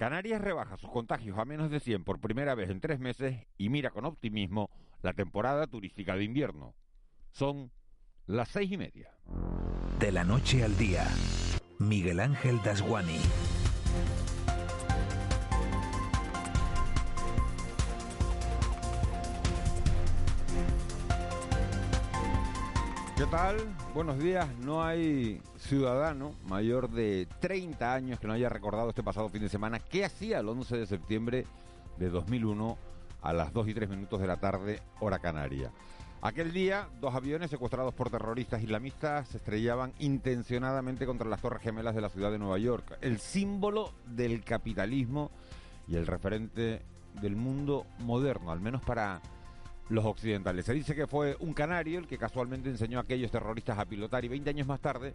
Canarias rebaja sus contagios a menos de 100 por primera vez en tres meses y mira con optimismo la temporada turística de invierno. Son las seis y media. De la noche al día, Miguel Ángel Dasguani. ¿Qué tal? Buenos días. No hay ciudadano mayor de 30 años que no haya recordado este pasado fin de semana qué hacía el 11 de septiembre de 2001 a las 2 y 3 minutos de la tarde, hora canaria. Aquel día, dos aviones secuestrados por terroristas islamistas se estrellaban intencionadamente contra las Torres Gemelas de la ciudad de Nueva York, el símbolo del capitalismo y el referente del mundo moderno, al menos para los occidentales. Se dice que fue un canario el que casualmente enseñó a aquellos terroristas a pilotar y 20 años más tarde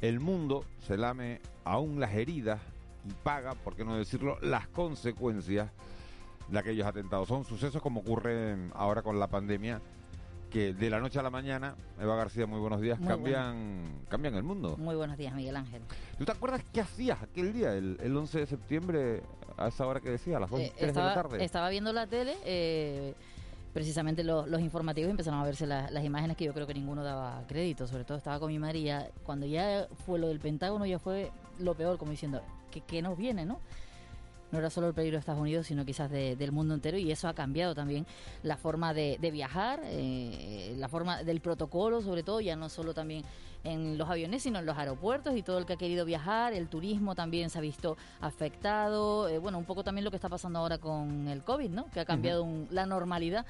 el mundo se lame aún las heridas y paga, por qué no decirlo, las consecuencias de aquellos atentados. Son sucesos como ocurren ahora con la pandemia que de la noche a la mañana, Eva García, muy buenos días, cambian, cambian el mundo. Muy buenos días, Miguel Ángel. ¿Tú te acuerdas qué hacías aquel día, el, 11 de septiembre, a esa hora que decía, a las 2 eh, de la tarde? Estaba viendo la tele, eh, precisamente los, informativos empezaron a verse las imágenes que yo creo que ninguno daba crédito, sobre todo estaba con mi María, cuando ya fue lo del Pentágono ya fue lo peor, como diciendo, que, que nos viene, ¿no? No era solo el peligro de Estados Unidos, sino quizás del mundo entero y eso ha cambiado también la forma de, viajar, eh, la forma del protocolo sobre todo, ya no solo también en los aviones, sino en los aeropuertos y todo el que ha querido viajar, el turismo también se ha visto afectado, eh, bueno, un poco también lo que está pasando ahora con el COVID, ¿no? Que ha cambiado la normalidad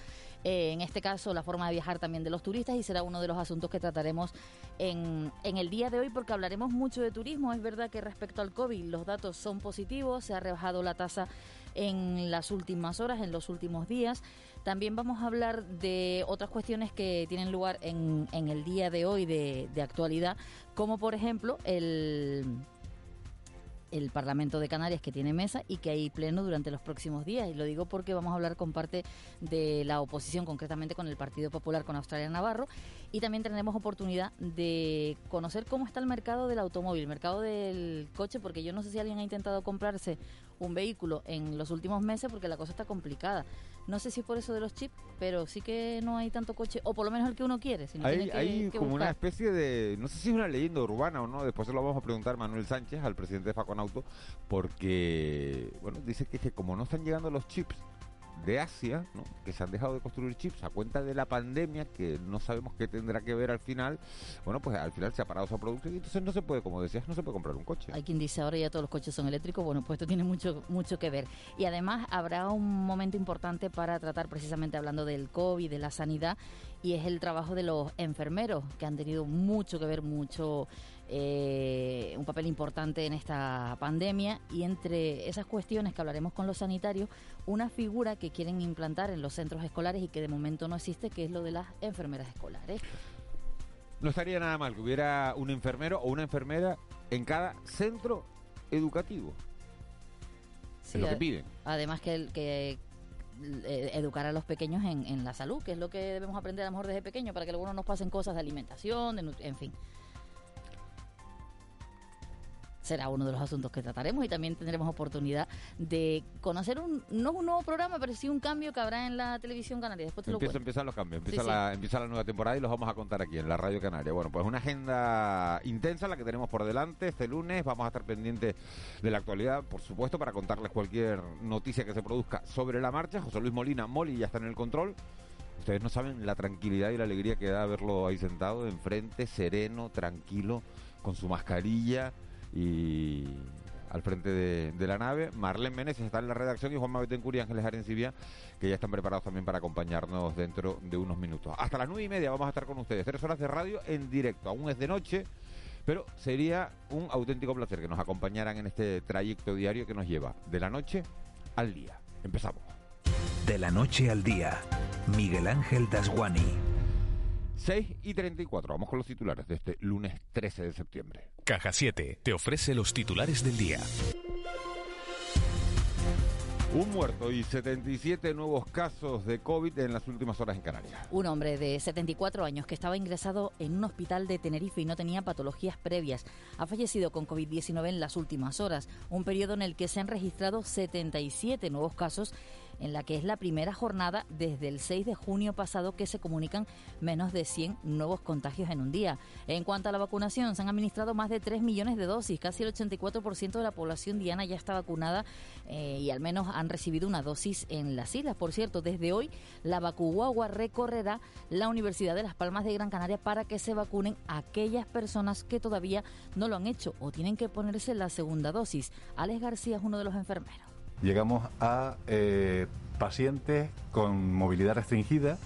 eh, en este caso la forma de viajar también de los turistas y será uno de los asuntos que trataremos en, en el día de hoy porque hablaremos mucho de turismo. Es verdad que respecto al COVID los datos son positivos, se ha rebajado la tasa en las últimas horas, en los últimos días. También vamos a hablar de otras cuestiones que tienen lugar en, en el día de hoy de, de actualidad, como por ejemplo el el Parlamento de Canarias que tiene mesa y que hay pleno durante los próximos días. Y lo digo porque vamos a hablar con parte de la oposición, concretamente con el Partido Popular, con Australia Navarro. Y también tendremos oportunidad de conocer cómo está el mercado del automóvil, el mercado del coche, porque yo no sé si alguien ha intentado comprarse un vehículo en los últimos meses porque la cosa está complicada. No sé si es por eso de los chips, pero sí que no hay tanto coche, o por lo menos el que uno quiere. hay, como una especie de, no sé si es una leyenda urbana o no, después se lo vamos a preguntar a Manuel Sánchez, al presidente de Faconauto, porque, bueno, dice que, que como no están llegando los chips de Asia, ¿no? que se han dejado de construir chips a cuenta de la pandemia, que no sabemos qué tendrá que ver al final, bueno, pues al final se ha parado su producto y entonces no se puede, como decías, no se puede comprar un coche. Hay quien dice ahora ya todos los coches son eléctricos, bueno, pues esto tiene mucho, mucho que ver. Y además habrá un momento importante para tratar precisamente hablando del COVID, de la sanidad, y es el trabajo de los enfermeros, que han tenido mucho que ver, mucho eh, un papel importante en esta pandemia y entre esas cuestiones que hablaremos con los sanitarios, una figura que quieren implantar en los centros escolares y que de momento no existe, que es lo de las enfermeras escolares. No estaría nada mal que hubiera un enfermero o una enfermera en cada centro educativo. es lo que piden. Además que, que eh, educar a los pequeños en, en, la salud, que es lo que debemos aprender a lo mejor desde pequeño, para que luego no nos pasen cosas de alimentación, en fin. Será uno de los asuntos que trataremos y también tendremos oportunidad de conocer un, no un nuevo programa, pero sí un cambio que habrá en la televisión canaria. Después te lo empiezan los cambios, empieza, la, empieza la nueva temporada y los vamos a contar aquí en la Radio Canaria. Bueno, pues una agenda intensa la que tenemos por delante este lunes. Vamos a estar pendientes de la actualidad, por supuesto, para contarles cualquier noticia que se produzca sobre la marcha. José Luis Molina, Moli ya está en el control. Ustedes no saben la tranquilidad y la alegría que da verlo ahí sentado enfrente, sereno, tranquilo, con su mascarilla y al frente de, la nave. Marlene Meneses está en la redacción y Juan Betancourt y Ángeles Arencibia, que ya están preparados también para acompañarnos dentro de unos minutos. Hasta las nueve y media vamos a estar con ustedes. Tres horas de radio en directo. Aún es de noche, pero sería un auténtico placer que nos acompañaran en este trayecto diario que nos lleva de la noche al día. Empezamos. De la noche al día, Miguel Ángel Dasguani. 6 y 34. Vamos con los titulares de este lunes 13 de septiembre. Caja 7 te ofrece los titulares del día. Un muerto y 77 nuevos casos de COVID en las últimas horas en Canarias. Un hombre de 74 años que estaba ingresado en un hospital de Tenerife y no tenía patologías previas ha fallecido con COVID-19 en las últimas horas, un periodo en el que se han registrado 77 nuevos casos en la que es la primera jornada desde el 6 de junio pasado que se comunican menos de 100 nuevos contagios en un día. En cuanto a la vacunación, se han administrado más de 3 millones de dosis, casi el 84% de la población diana ya está vacunada eh, y al menos han recibido una dosis en las islas. Por cierto, desde hoy la Vacuguagua recorrerá la Universidad de Las Palmas de Gran Canaria para que se vacunen aquellas personas que todavía no lo han hecho o tienen que ponerse la segunda dosis. Alex García es uno de los enfermeros llegamos a eh, pacientes con movilidad restringida,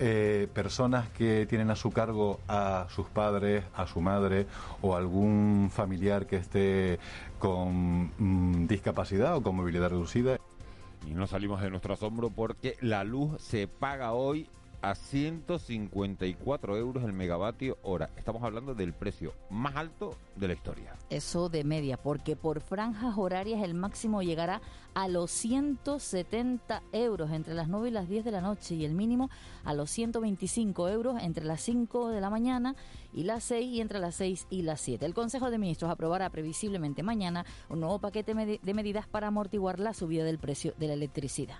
eh, personas que tienen a su cargo a sus padres, a su madre o algún familiar que esté con mm, discapacidad o con movilidad reducida. Y no salimos de nuestro asombro porque la luz se paga hoy a 154 euros el megavatio hora. Estamos hablando del precio más alto de la historia. Eso de media, porque por franjas horarias el máximo llegará a los 170 euros entre las 9 y las 10 de la noche y el mínimo a los 125 euros entre las 5 de la mañana y las 6 y entre las 6 y las 7. El Consejo de Ministros aprobará previsiblemente mañana un nuevo paquete de medidas para amortiguar la subida del precio de la electricidad.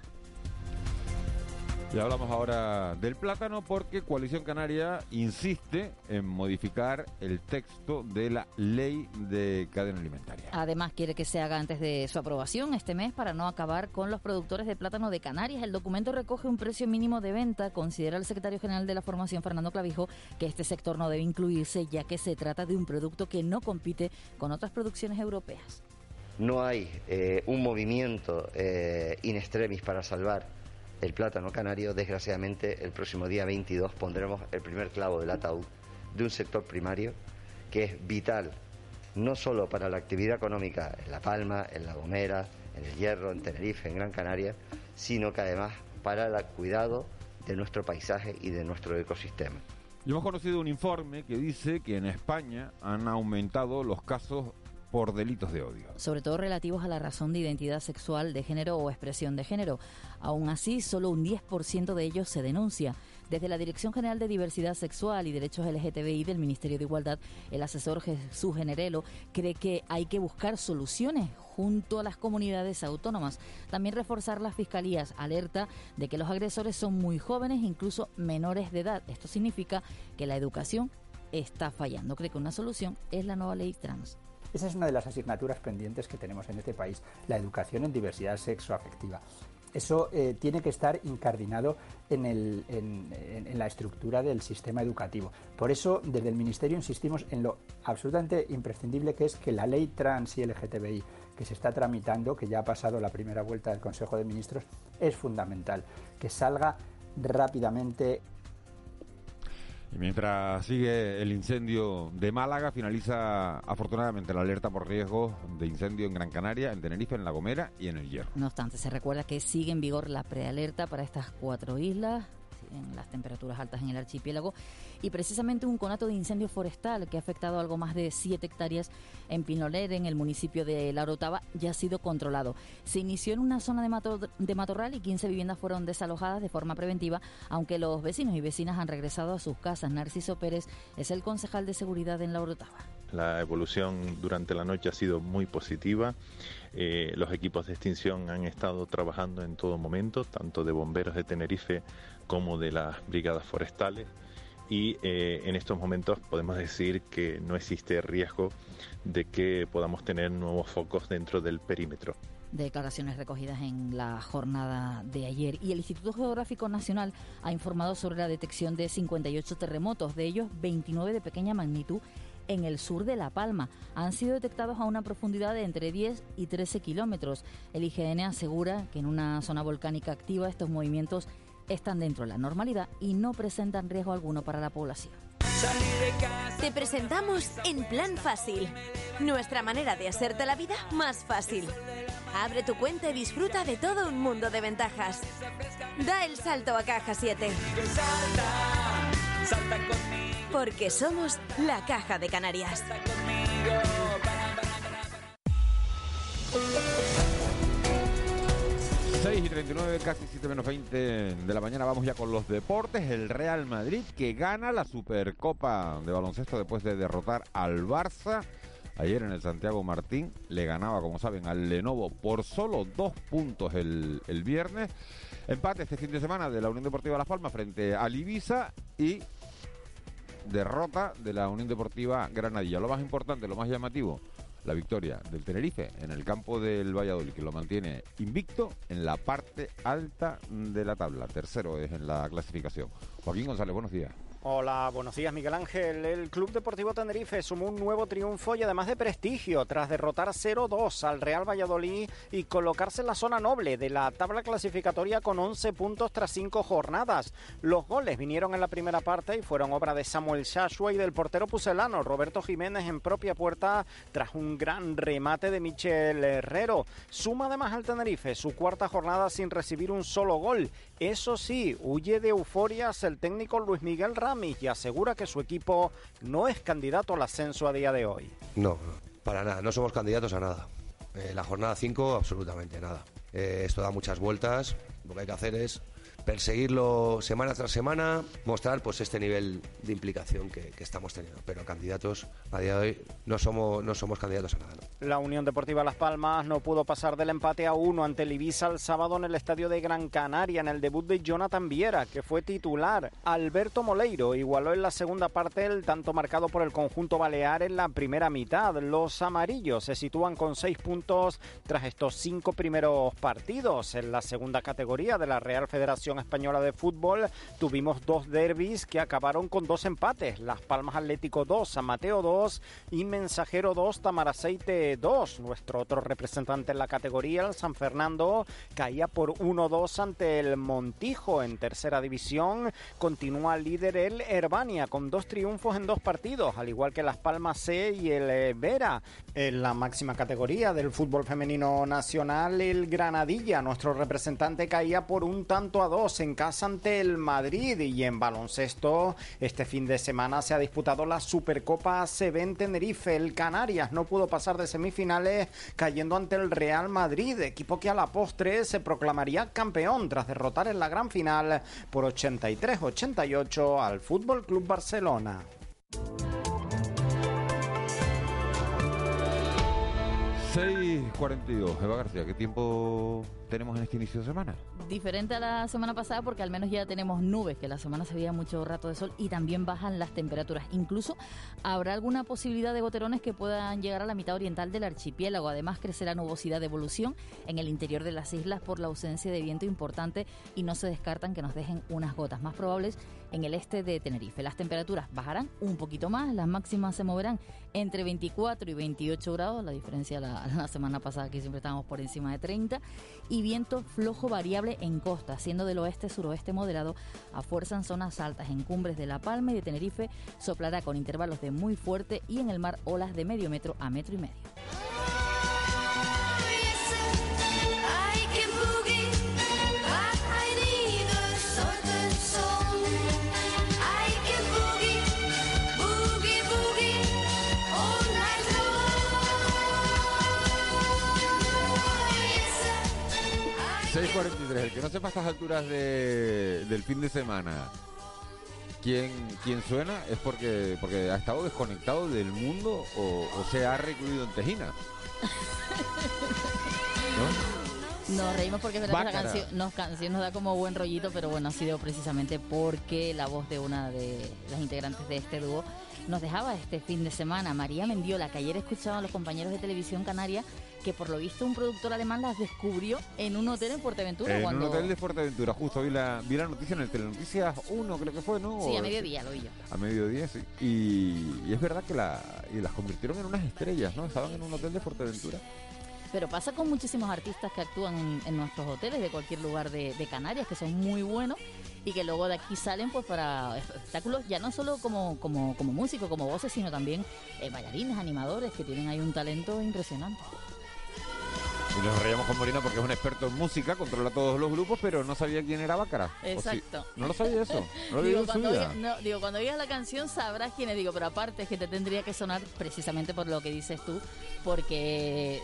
Y hablamos ahora del plátano porque Coalición Canaria insiste en modificar el texto de la ley de cadena alimentaria. Además, quiere que se haga antes de su aprobación este mes para no acabar con los productores de plátano de Canarias. El documento recoge un precio mínimo de venta. Considera el secretario general de la formación, Fernando Clavijo, que este sector no debe incluirse ya que se trata de un producto que no compite con otras producciones europeas. No hay eh, un movimiento eh, in extremis para salvar el plátano canario, desgraciadamente el próximo día 22 pondremos el primer clavo del ataúd de un sector primario que es vital no solo para la actividad económica en La Palma, en La Gomera, en El Hierro, en Tenerife, en Gran Canaria, sino que además para el cuidado de nuestro paisaje y de nuestro ecosistema. Y hemos conocido un informe que dice que en España han aumentado los casos por delitos de odio. Sobre todo relativos a la razón de identidad sexual, de género o expresión de género. Aún así, solo un 10% de ellos se denuncia. Desde la Dirección General de Diversidad Sexual y Derechos LGTBI del Ministerio de Igualdad, el asesor Jesús Generelo cree que hay que buscar soluciones junto a las comunidades autónomas. También reforzar las fiscalías, alerta de que los agresores son muy jóvenes, incluso menores de edad. Esto significa que la educación está fallando. Cree que una solución es la nueva ley trans. Esa es una de las asignaturas pendientes que tenemos en este país, la educación en diversidad sexoafectiva. Eso eh, tiene que estar incardinado en, la estructura del sistema educativo. Por eso, desde el Ministerio insistimos en lo absolutamente imprescindible que es que la ley trans y LGTBI que se está tramitando, que ya ha pasado la primera vuelta del Consejo de Ministros, es fundamental. Que salga rápidamente mientras sigue el incendio de Málaga, finaliza afortunadamente la alerta por riesgo de incendio en Gran Canaria, en Tenerife, en La Gomera y en El Hierro. No obstante, se recuerda que sigue en vigor la prealerta para estas cuatro islas, en las temperaturas altas en el archipiélago y precisamente un conato de incendio forestal que ha afectado algo más de 7 hectáreas en Pinoler, en el municipio de La Orotava, ya ha sido controlado. Se inició en una zona de, matorral y 15 viviendas fueron desalojadas de forma preventiva, aunque los vecinos y vecinas han regresado a sus casas. Narciso Pérez es el concejal de seguridad en La Orotava. La evolución durante la noche ha sido muy positiva. Eh, los equipos de extinción han estado trabajando en todo momento, tanto de bomberos de Tenerife como de las brigadas forestales y eh, en estos momentos podemos decir que no existe riesgo de que podamos tener nuevos focos dentro del perímetro declaraciones recogidas en la jornada de ayer. Y el Instituto Geográfico Nacional ha informado sobre la detección de 58 terremotos, de ellos 29 de pequeña magnitud en el sur de La Palma. Han sido detectados a una profundidad de entre 10 y 13 kilómetros. El IGN asegura que en una zona volcánica activa estos movimientos están dentro de la normalidad y no presentan riesgo alguno para la población. Te presentamos En Plan Fácil, nuestra manera de hacerte la vida más fácil. Abre tu cuenta y disfruta de todo un mundo de ventajas. Da el salto a Caja 7. Porque somos la Caja de Canarias. 6 y 39, casi 7 menos 20 de la mañana. Vamos ya con los deportes. El Real Madrid que gana la Supercopa de baloncesto después de derrotar al Barça. Ayer en el Santiago Martín le ganaba, como saben, al Lenovo por solo dos puntos el, viernes. Empate este fin de semana de la Unión Deportiva Las Palmas frente al Ibiza y derrota de la Unión Deportiva Granadilla. Lo más importante, lo más llamativo, la victoria del Tenerife en el campo del Valladolid, que lo mantiene invicto en la parte alta de la tabla. Tercero es en la clasificación. Joaquín González, buenos días. Hola, buenos días Miguel Ángel. El Club Deportivo Tenerife sumó un nuevo triunfo y además de prestigio tras derrotar 0-2 al Real Valladolid y colocarse en la zona noble de la tabla clasificatoria con 11 puntos tras 5 jornadas. Los goles vinieron en la primera parte y fueron obra de Samuel Shashua y del portero pucelano Roberto Jiménez en propia puerta tras un gran remate de Michel Herrero. Suma además al Tenerife su cuarta jornada sin recibir un solo gol. Eso sí, huye de euforias el técnico Luis Miguel Ramos y asegura que su equipo no es candidato al ascenso a día de hoy. No, para nada, no somos candidatos a nada. Eh, la jornada 5, absolutamente nada. Eh, esto da muchas vueltas, lo que hay que hacer es perseguirlo semana tras semana, mostrar pues este nivel de implicación que, estamos teniendo. Pero candidatos a día de hoy no somos, no somos candidatos a nada. La Unión Deportiva Las Palmas no pudo pasar del empate a uno ante el Ibiza el sábado en el estadio de Gran Canaria en el debut de Jonathan Viera, que fue titular. Alberto Moleiro igualó en la segunda parte el tanto marcado por el conjunto balear en la primera mitad. Los amarillos se sitúan con seis puntos tras estos cinco primeros partidos. En la segunda categoría de la Real Federación Española de Fútbol tuvimos dos derbis que acabaron con dos empates. Las Palmas Atlético 2, San Mateo 2 y Mensajero 2, Tamaraceite 2. Nuestro otro representante en la categoría, el San Fernando, caía por 1-2 ante el Montijo en tercera división. Continúa líder el Herbania con dos triunfos en dos partidos, al igual que Las Palmas C y el Vera. En la máxima categoría del fútbol femenino nacional, el Granadilla, nuestro representante, caía por un tanto a dos en casa ante el Madrid y en baloncesto este fin de semana se ha disputado la Supercopa CB en Tenerife. El Canarias no pudo pasar de semifinales cayendo ante el Real Madrid, equipo que a la postre se proclamaría campeón tras derrotar en la gran final por 83-88 al Fútbol Club Barcelona. 6.42. Eva García, ¿qué tiempo tenemos en este inicio de semana? Diferente a la semana pasada porque al menos ya tenemos nubes, que la semana se veía mucho rato de sol y también bajan las temperaturas. Incluso habrá alguna posibilidad de goterones que puedan llegar a la mitad oriental del archipiélago. Además crecerá nubosidad de evolución en el interior de las islas por la ausencia de viento importante y no se descartan que nos dejen unas gotas más probables en el este de Tenerife. Las temperaturas bajarán un poquito más, las máximas se moverán entre 24 y 28 grados, la diferencia la, la semana pasada que siempre estábamos por encima de 30, y viento flojo variable en costa, siendo del oeste-suroeste moderado a fuerza en zonas altas, en cumbres de La Palma y de Tenerife, soplará con intervalos de muy fuerte y en el mar olas de medio metro a metro y medio. El que no sepa estas alturas de, del fin de semana quién, quién suena es porque porque ha estado desconectado del mundo o, o se ha recluido en Tejina. ¿No? Nos reímos porque es verdad que la canción nos, canción nos da como buen rollito, pero bueno, ha sido precisamente porque la voz de una de las integrantes de este dúo nos dejaba este fin de semana. María Mendiola, que ayer escuchaban los compañeros de televisión canaria que por lo visto un productor alemán las descubrió en un hotel en Fuerteventura. En cuando... un hotel de Fuerteventura, justo vi la, vi la noticia en el Telenoticias 1, creo que fue, ¿no? Sí, a mediodía lo vi yo. A mediodía, sí. Y, y es verdad que la, y las convirtieron en unas estrellas, ¿no? Estaban en un hotel de Fuerteventura. Pero pasa con muchísimos artistas que actúan en, en nuestros hoteles de cualquier lugar de, de Canarias, que son muy buenos y que luego de aquí salen pues para espectáculos, ya no solo como, como, como músicos, como voces, sino también eh, bailarines, animadores, que tienen ahí un talento impresionante. Y nos reíamos con Morena porque es un experto en música, controla todos los grupos, pero no sabía quién era Bácara. Exacto. No lo sabía eso. No lo digo, digo en su cuando vida. no, digo, cuando oigas la canción sabrás quién es, digo, pero aparte es que te tendría que sonar precisamente por lo que dices tú, porque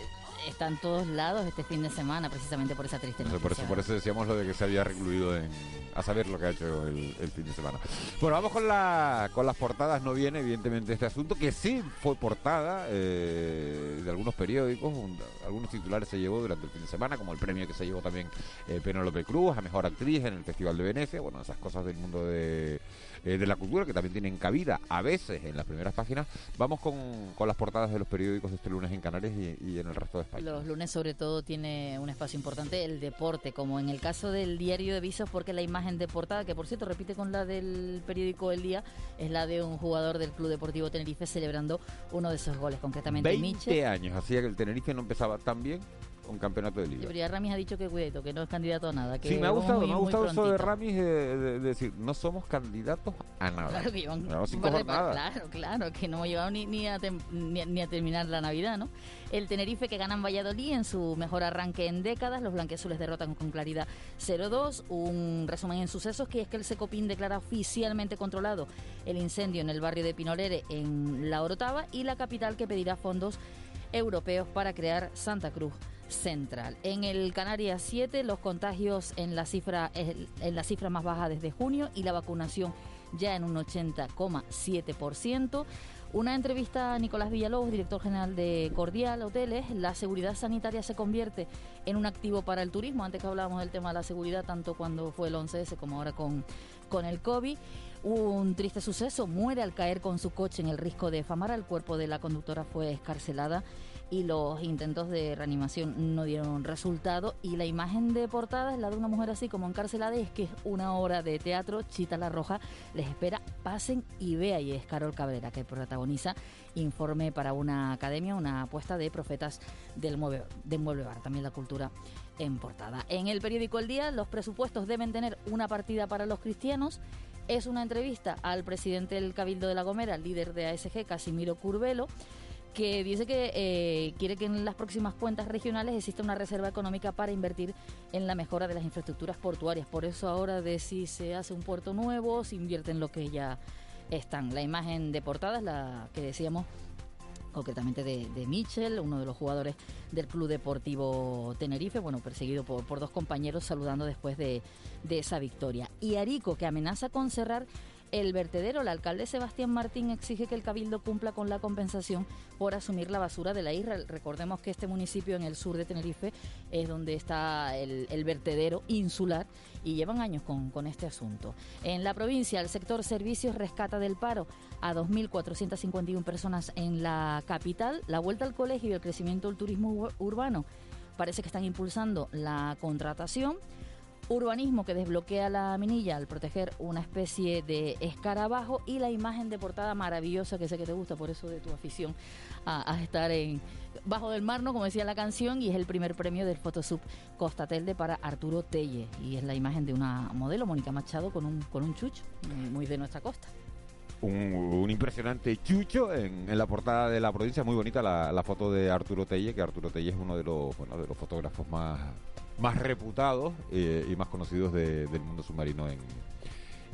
está en todos lados este fin de semana, precisamente por esa triste noticia. por, eso, por eso decíamos lo de que se había recluido en, a saber lo que ha hecho el, el fin de semana. Bueno, vamos con, la, con las portadas. No viene, evidentemente, este asunto, que sí fue portada eh, de algunos periódicos. un- algunos titulares se llevó durante el fin de semana, como el premio que se llevó también eh, Penélope Cruz a Mejor Actriz en el Festival de Venecia. Bueno, esas cosas del mundo de, eh, de la cultura que también tienen cabida a veces en las primeras páginas. Vamos con, con las portadas de los periódicos de este lunes en Canarias y, y en el resto de España. Los lunes sobre todo tiene un espacio importante el deporte, como en el caso del diario de Visos, porque la imagen de portada, que por cierto repite con la del periódico El Día, es la de un jugador del Club Deportivo Tenerife celebrando uno de esos goles, concretamente 20 Miche. años hacía que el Tenerife no empezaba tan bien campeonato de liga. Pero ya Ramis ha dicho que cuidado, que no es candidato a nada. Que Sí, me ha gustado, muy- me ha gustado eso de. Ramis de, de- de decir, no somos candidatos a nada. Claro que llevan cinco jornadas. Claro, claro, que no hemos llegado ni, ni, a tem- ni, ni a terminar la Navidad, ¿no? El Tenerife que gana en Valladolid en su mejor arranque en décadas, los blanqueazules derrotan con claridad 0-2, un resumen en sucesos que es que el Secopín declara oficialmente controlado el incendio en el barrio de Pinolere en La Orotava y la capital que pedirá fondos europeos para crear Santa Cruz Central. En el Canarias 7 los contagios en la cifra en la cifra más baja desde junio y la vacunación ya en un 80,7%. Una entrevista a Nicolás Villalobos, director general de Cordial Hoteles. La seguridad sanitaria se convierte en un activo para el turismo. Antes que hablábamos del tema de la seguridad, tanto cuando fue el 11S como ahora con, con el COVID. Un triste suceso, muere al caer con su coche en el risco de Famara. El cuerpo de la conductora fue escarcelada y los intentos de reanimación no dieron resultado. Y la imagen de portada es la de una mujer así como encarcelada y es que es una obra de teatro, Chita la Roja, les espera, pasen y vea. Y es Carol Cabrera que protagoniza informe para una academia, una apuesta de profetas del mueble, del mueble bar, también la cultura en portada. En el periódico El Día, los presupuestos deben tener una partida para los cristianos. Es una entrevista al presidente del Cabildo de La Gomera, líder de ASG, Casimiro Curvelo, que dice que eh, quiere que en las próximas cuentas regionales exista una reserva económica para invertir en la mejora de las infraestructuras portuarias. Por eso ahora de si se hace un puerto nuevo, se invierte en lo que ya están. La imagen de portada es la que decíamos concretamente de, de Michel, uno de los jugadores del Club Deportivo Tenerife, bueno, perseguido por, por dos compañeros saludando después de, de esa victoria. Y Arico, que amenaza con cerrar el vertedero. El alcalde Sebastián Martín exige que el Cabildo cumpla con la compensación por asumir la basura de la isla. Recordemos que este municipio en el sur de Tenerife es donde está el, vertedero insular y llevan años con, con este asunto. En la provincia, el sector servicios rescata del paro a 2.451 personas en la capital. La vuelta al colegio y el crecimiento del turismo ur- urbano parece que están impulsando la contratación. Urbanismo que desbloquea la minilla al proteger una especie de escarabajo y la imagen de portada maravillosa que sé que te gusta, por eso de tu afición a, estar en bajo del mar, ¿no? como decía la canción, y es el primer premio del Photosub Costa Telde para Arturo Telle. Y es la imagen de una modelo, Mónica Machado, con un, con un chucho muy- de nuestra costa. Un, impresionante chucho en, la portada de la provincia. Muy bonita la, la foto de Arturo Telle, que Arturo Telle es uno de los, bueno, de los fotógrafos más, más reputados eh, y más conocidos de- del mundo submarino en,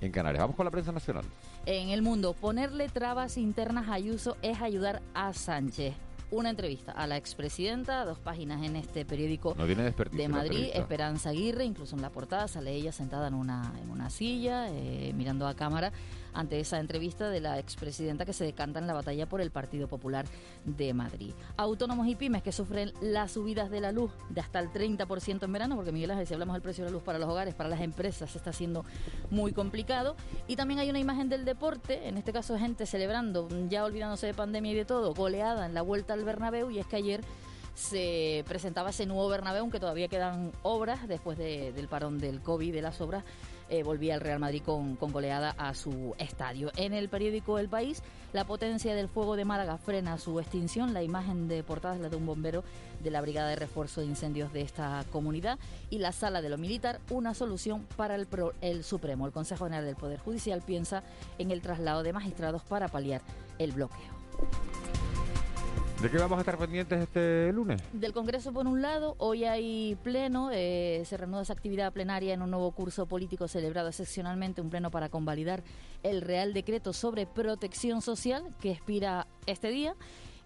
en Canarias. Vamos con la prensa nacional. En el mundo, ponerle trabas internas a Ayuso es ayudar a Sánchez. Una entrevista a la expresidenta, dos páginas en este periódico No de Madrid. Esperanza Aguirre, incluso en la portada sale ella sentada en una, en una silla, eh, mirando a cámara, ante esa entrevista de la expresidenta que se decanta en la batalla por el Partido Popular de Madrid. Autónomos y pymes que sufren las subidas de la luz de hasta el 30% en verano, porque Miguel Ángel, si hablamos del precio de la luz para los hogares, para las empresas, está siendo muy complicado. Y también hay una imagen del deporte, en este caso gente celebrando, ya olvidándose de pandemia y de todo, goleada en la vuelta al Bernabéu, y es que ayer se presentaba ese nuevo Bernabéu, aunque todavía quedan obras después de- del parón del COVID, de las obras, eh, volvía el Real Madrid con, con goleada a su estadio. En el periódico El País, la potencia del fuego de Málaga frena su extinción. La imagen de portada es la de un bombero de la Brigada de Refuerzo de Incendios de esta comunidad. Y la Sala de lo Militar, una solución para el, el Supremo. El Consejo General del Poder Judicial piensa en el traslado de magistrados para paliar el bloqueo. ¿De qué vamos a estar pendientes este lunes? Del Congreso, por un lado, hoy hay pleno, eh, se reanuda esa actividad plenaria en un nuevo curso político celebrado excepcionalmente, un pleno para convalidar el Real Decreto sobre Protección Social que expira este día.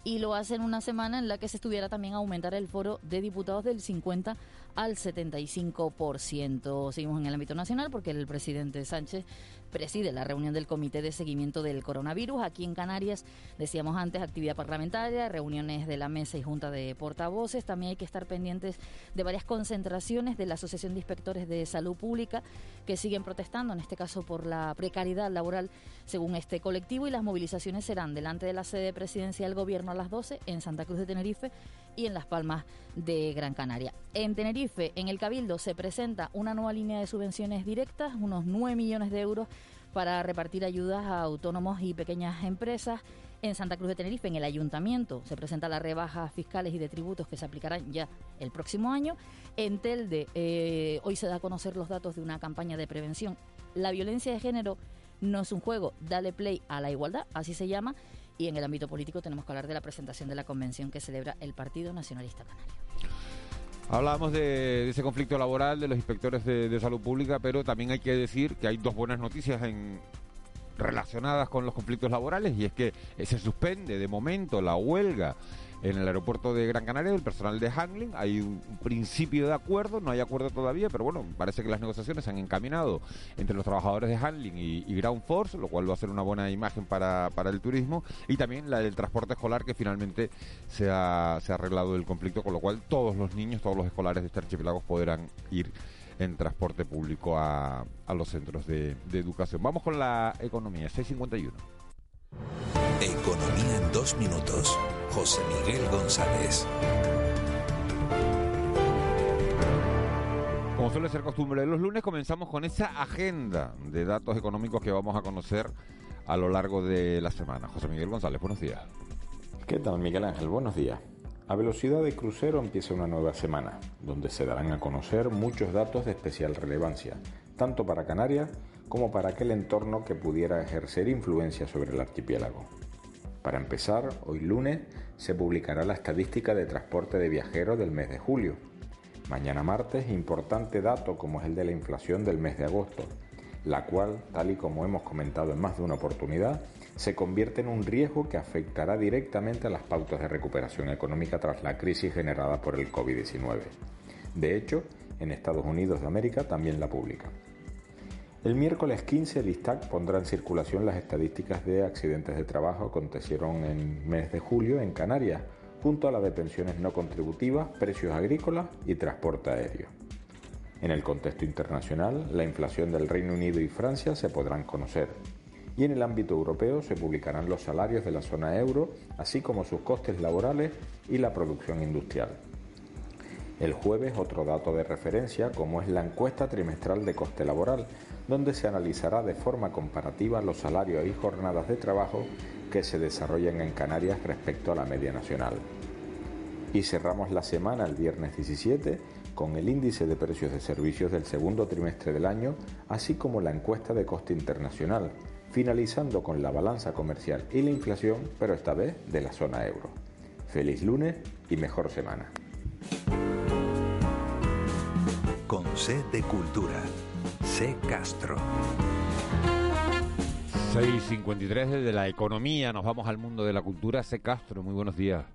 Y lo hace en una semana en la que se estuviera también a aumentar el foro de diputados del 50 al 75%. Seguimos en el ámbito nacional porque el presidente Sánchez preside la reunión del Comité de Seguimiento del Coronavirus. Aquí en Canarias, decíamos antes, actividad parlamentaria, reuniones de la mesa y junta de portavoces. También hay que estar pendientes de varias concentraciones de la Asociación de Inspectores de Salud Pública que siguen protestando, en este caso por la precariedad laboral, según este colectivo. Y las movilizaciones serán delante de la sede presidencial del Gobierno a las 12 en Santa Cruz de Tenerife y en Las Palmas de Gran Canaria. En Tenerife, en el Cabildo, se presenta una nueva línea de subvenciones directas, unos 9 millones de euros para repartir ayudas a autónomos y pequeñas empresas. En Santa Cruz de Tenerife, en el ayuntamiento, se presenta las rebajas fiscales y de tributos que se aplicarán ya el próximo año. En Telde, eh, hoy se da a conocer los datos de una campaña de prevención. La violencia de género no es un juego, dale play a la igualdad, así se llama. Y en el ámbito político tenemos que hablar de la presentación de la convención que celebra el Partido Nacionalista Canario. Hablábamos de, ese conflicto laboral de los inspectores de, salud pública, pero también hay que decir que hay dos buenas noticias relacionadas con los conflictos laborales y es que se suspende de momento la huelga en el aeropuerto de Gran Canaria del personal de handling. Hay un, principio de acuerdo, no hay acuerdo todavía, pero bueno, parece que las negociaciones se han encaminado entre los trabajadores de handling y, Ground Force, lo cual va a ser una buena imagen para, para, el turismo, y también la del transporte escolar, que finalmente se ha, se ha arreglado el conflicto, con lo cual todos los niños, todos los escolares de este archipiélago podrán ir en transporte público a, a los centros de, de educación. Vamos con la economía, 651. Economía en dos minutos. José Miguel González. Como suele ser costumbre de los lunes, comenzamos con esa agenda de datos económicos que vamos a conocer a lo largo de la semana. José Miguel González, buenos días. ¿Qué tal, Miguel Ángel? Buenos días. A velocidad de crucero empieza una nueva semana, donde se darán a conocer muchos datos de especial relevancia, tanto para Canarias como para aquel entorno que pudiera ejercer influencia sobre el archipiélago. Para empezar, hoy lunes se publicará la estadística de transporte de viajeros del mes de julio. Mañana martes, importante dato como es el de la inflación del mes de agosto, la cual, tal y como hemos comentado en más de una oportunidad, se convierte en un riesgo que afectará directamente a las pautas de recuperación económica tras la crisis generada por el COVID-19. De hecho, en Estados Unidos de América también la publica. El miércoles 15 el ISTAC pondrá en circulación las estadísticas de accidentes de trabajo que acontecieron en mes de julio en Canarias, junto a la de pensiones no contributivas, precios agrícolas y transporte aéreo. En el contexto internacional, la inflación del Reino Unido y Francia se podrán conocer. Y en el ámbito europeo se publicarán los salarios de la zona euro, así como sus costes laborales y la producción industrial. El jueves otro dato de referencia como es la encuesta trimestral de coste laboral, donde se analizará de forma comparativa los salarios y jornadas de trabajo que se desarrollan en Canarias respecto a la media nacional. Y cerramos la semana el viernes 17 con el índice de precios de servicios del segundo trimestre del año, así como la encuesta de coste internacional, finalizando con la balanza comercial y la inflación, pero esta vez de la zona euro. Feliz lunes y mejor semana. con C de Cultura. C Castro. 6.53 desde la economía, nos vamos al mundo de la cultura. C Castro, muy buenos días.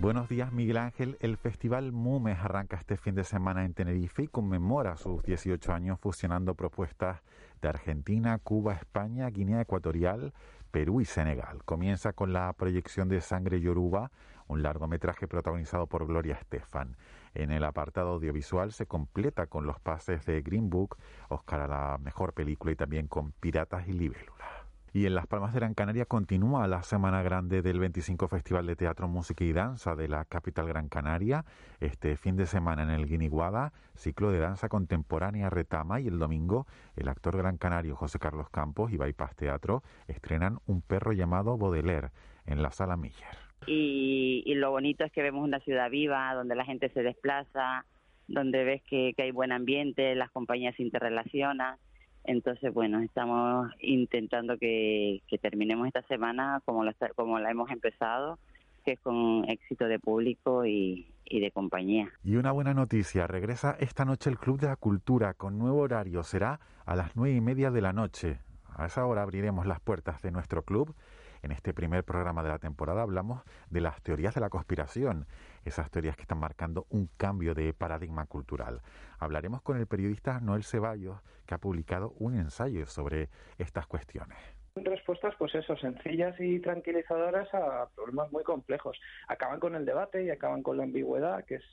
Buenos días, Miguel Ángel. El Festival Mumes arranca este fin de semana en Tenerife y conmemora sus 18 años fusionando propuestas de Argentina, Cuba, España, Guinea Ecuatorial, Perú y Senegal. Comienza con la proyección de Sangre Yoruba, un largometraje protagonizado por Gloria Estefan. En el apartado audiovisual se completa con los pases de Green Book, Oscar a la mejor película y también con Piratas y Libélula. Y en Las Palmas de Gran Canaria continúa la semana grande del 25 Festival de Teatro, Música y Danza de la capital Gran Canaria. Este fin de semana en el Guiniguada, ciclo de danza contemporánea Retama y el domingo el actor gran canario José Carlos Campos y Bypass Teatro estrenan un perro llamado Baudelaire en la Sala Miller. Y, lo bonito es que vemos una ciudad viva, donde la gente se desplaza, donde ves que, hay buen ambiente, las compañías se interrelacionan. Entonces, bueno, estamos intentando que, terminemos esta semana como la, como la hemos empezado, que es con éxito de público y, y de compañía. Y una buena noticia, regresa esta noche el Club de la Cultura con nuevo horario, será a las nueve y media de la noche. A esa hora abriremos las puertas de nuestro club En este primer programa de la temporada hablamos de las teorías de la conspiración, esas teorías que están marcando un cambio de paradigma cultural. Hablaremos con el periodista Noel Ceballos, que ha publicado un ensayo sobre estas cuestiones respuestas, pues sencillas y tranquilizadoras a problemas muy complejos. Acaban con el debate y acaban con la ambigüedad, que es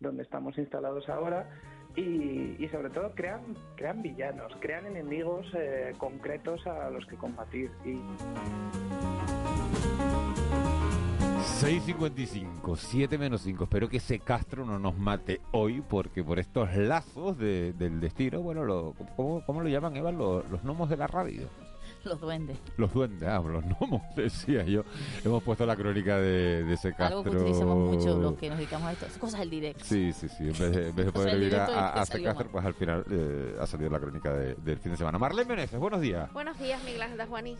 donde estamos instalados ahora, y, sobre todo crean, crean villanos, crean enemigos eh, concretos a los que combatir. Y... 6.55, 7 menos 5. Espero que ese Castro no nos mate hoy, porque por estos lazos del destino, bueno, lo, ¿cómo, lo llaman, Eva? Los, los gnomos de la radio. Los duendes. Los duendes, ah, los gnomos, decía yo. Hemos puesto la crónica de, ese Castro. Algo que utilizamos mucho los que nos dedicamos a esto. cosas del directo. Sí, sí, sí. En vez de, poder ir a, ese Castro, pues al final eh, ha salido la crónica del fin de semana. Marlene Meneses, buenos días. Buenos días, Miguel Ángel Juaní.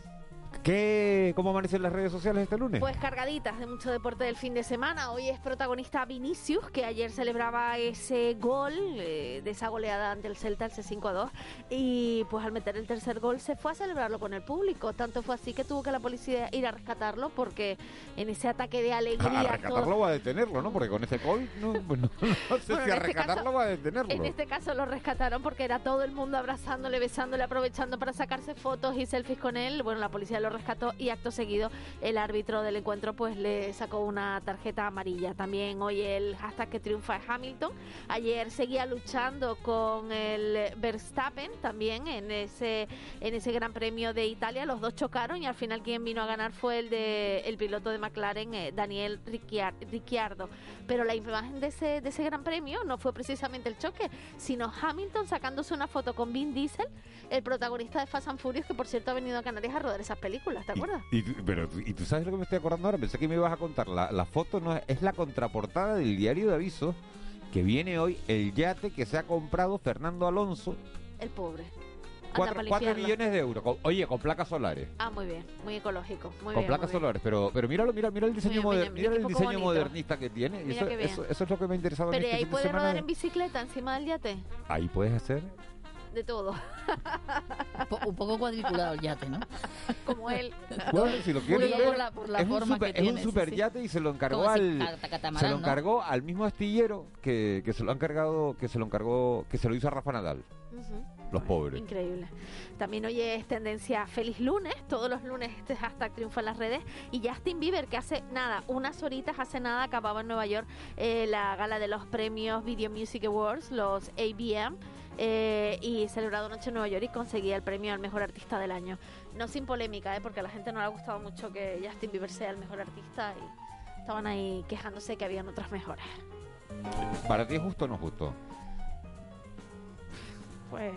¿Qué, ¿Cómo amanecen las redes sociales este lunes? Pues cargaditas de mucho deporte del fin de semana. Hoy es protagonista Vinicius, que ayer celebraba ese gol eh, de esa goleada ante el Celta, el C5-2. Y pues al meter el tercer gol se fue a celebrarlo con el público. Tanto fue así que tuvo que la policía ir a rescatarlo porque en ese ataque de alegría... A rescatarlo o a detenerlo, ¿no? Porque con ese gol no, pues no, sé si a este rescatarlo o a detenerlo. En este caso lo rescataron porque era todo el mundo abrazándole, besándole, aprovechando para sacarse fotos y selfies con él. Bueno, la policía lo rescató y acto seguido el árbitro del encuentro pues le sacó una tarjeta amarilla. También hoy el hashtag que triunfa es Hamilton. Ayer seguía luchando con el Verstappen también en ese en ese Gran Premio de Italia. Los dos chocaron y al final quien vino a ganar fue el de el piloto de McLaren eh, Daniel Ricciardo. Pero la imagen de ese de ese Gran Premio no fue precisamente el choque, sino Hamilton sacándose una foto con Vin Diesel, el protagonista de Fast and Furious que por cierto ha venido a Canarias a rodar esas películas. ¿Te acuerdas? Y, pero, ¿y tú sabes lo que me estoy acordando ahora? Pensé que me ibas a contar. La, la foto no es, la contraportada del diario de avisos que viene hoy el yate que se ha comprado Fernando Alonso. El pobre. 4, millones de euros. oye, con placas solares. Ah, muy bien, muy ecológico. Muy con placas solares, pero pero míralo, mira, mira el diseño, mira el diseño modernista que tiene. Eso, eso, eso, es lo que me ha interesado. Pero este ahí puedes rodar en bicicleta encima del yate. Ahí puedes hacer de todo. un poco cuadriculado el yate, ¿no? Como él. Bueno, si lo quieres ver, es, un super, es un super yate y se lo encargó al se lo encargó al mismo astillero que, que se lo han cargado, que se lo encargó, que se lo hizo a Rafa Nadal. Los pobres. Increíble. También hoy es tendencia Feliz Lunes. Todos los lunes este hashtag triunfa en las redes. Y Justin Bieber, que hace nada, unas horitas, hace nada, acababa en Nueva York eh, la gala de los premios Video Music Awards, los ABM. Eh, y celebrado Noche en Nueva York y conseguía el premio al mejor artista del año. No sin polémica, ¿eh? porque a la gente no le ha gustado mucho que Justin Bieber sea el mejor artista y estaban ahí quejándose que habían otras mejores. ¿Para ti es justo o no justo? Pues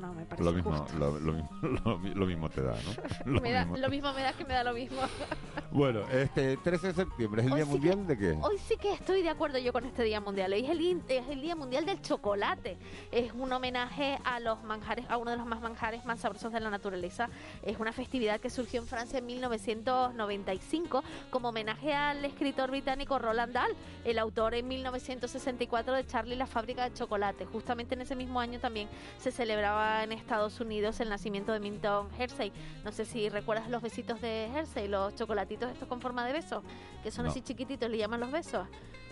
no me parece lo mismo, Lo, mismo, lo, mismo te da, ¿no? Lo, mismo. lo mismo me da que me da lo mismo. bueno, este 13 de septiembre es el Día Mundial de qué? Hoy sí que estoy de acuerdo yo con este Día Mundial. Hoy es el, es el Día Mundial del Chocolate. Es un homenaje a los manjares, a uno de los más manjares más sabrosos de la naturaleza. Es una festividad que surgió en Francia en 1995 como homenaje al escritor británico Roland Dahl, el autor en 1964 de Charlie la fábrica de chocolate. Justamente en ese mismo año también se celebraba en Estados Unidos el nacimiento de Minton Hersey. No sé si recuerdas los besitos de Hersey, los chocolatitos estos con forma de beso, que son así chiquititos, le llaman los besos.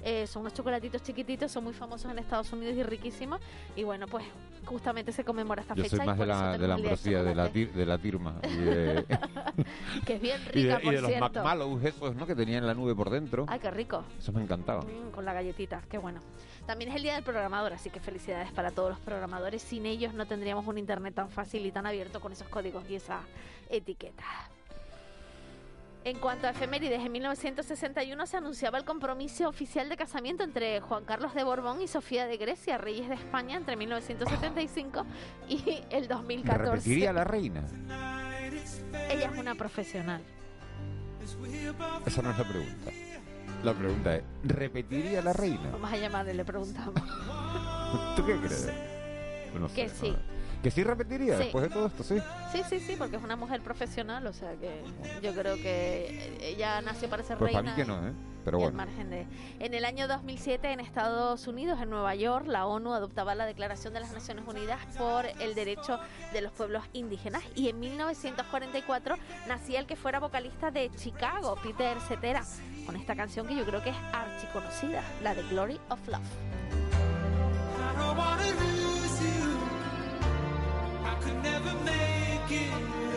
Eh, son unos chocolatitos chiquititos, son muy famosos en Estados Unidos y riquísimos. Y bueno, pues justamente se conmemora esta Yo fecha. Soy más de la, de la ambrosía, de la, de la tirma. que es bien rica, y de, los McMallows esos, ¿no? Que tenían la nube por dentro. Ay, qué rico. Eso me encantaba. Mm, con la galletita, qué bueno. También es el Día del Programador, así que felicidades para todos los programadores. Sin ellos no tendríamos un Internet tan fácil y tan abierto con esos códigos y esa etiqueta. En cuanto a efemérides, en 1961 se anunciaba el compromiso oficial de casamiento entre Juan Carlos de Borbón y Sofía de Grecia, reyes de España, entre 1975 y el 2014. ¿Repetiría la reina? Ella es una profesional. Esa no es la pregunta. La pregunta es, ¿repetiría la reina? Vamos a llamarle, le preguntamos. ¿Tú qué crees? que sí. ¿Que sí repetiría después de todo esto? Sí. Sí, sí, sí, porque es una mujer profesional, o sea que yo creo que ella nació para ser pues reina. Para mí que no, ¿eh? Pero y al bueno. margen de... En el año 2007 en Estados Unidos, en Nueva York, la ONU adoptaba la Declaración de las Naciones Unidas por el derecho de los pueblos indígenas y en 1944 nacía el que fuera vocalista de Chicago, Peter Cetera, con esta canción que yo creo que es archiconocida, la de Glory of Love. I don't wanna lose you. I could never make it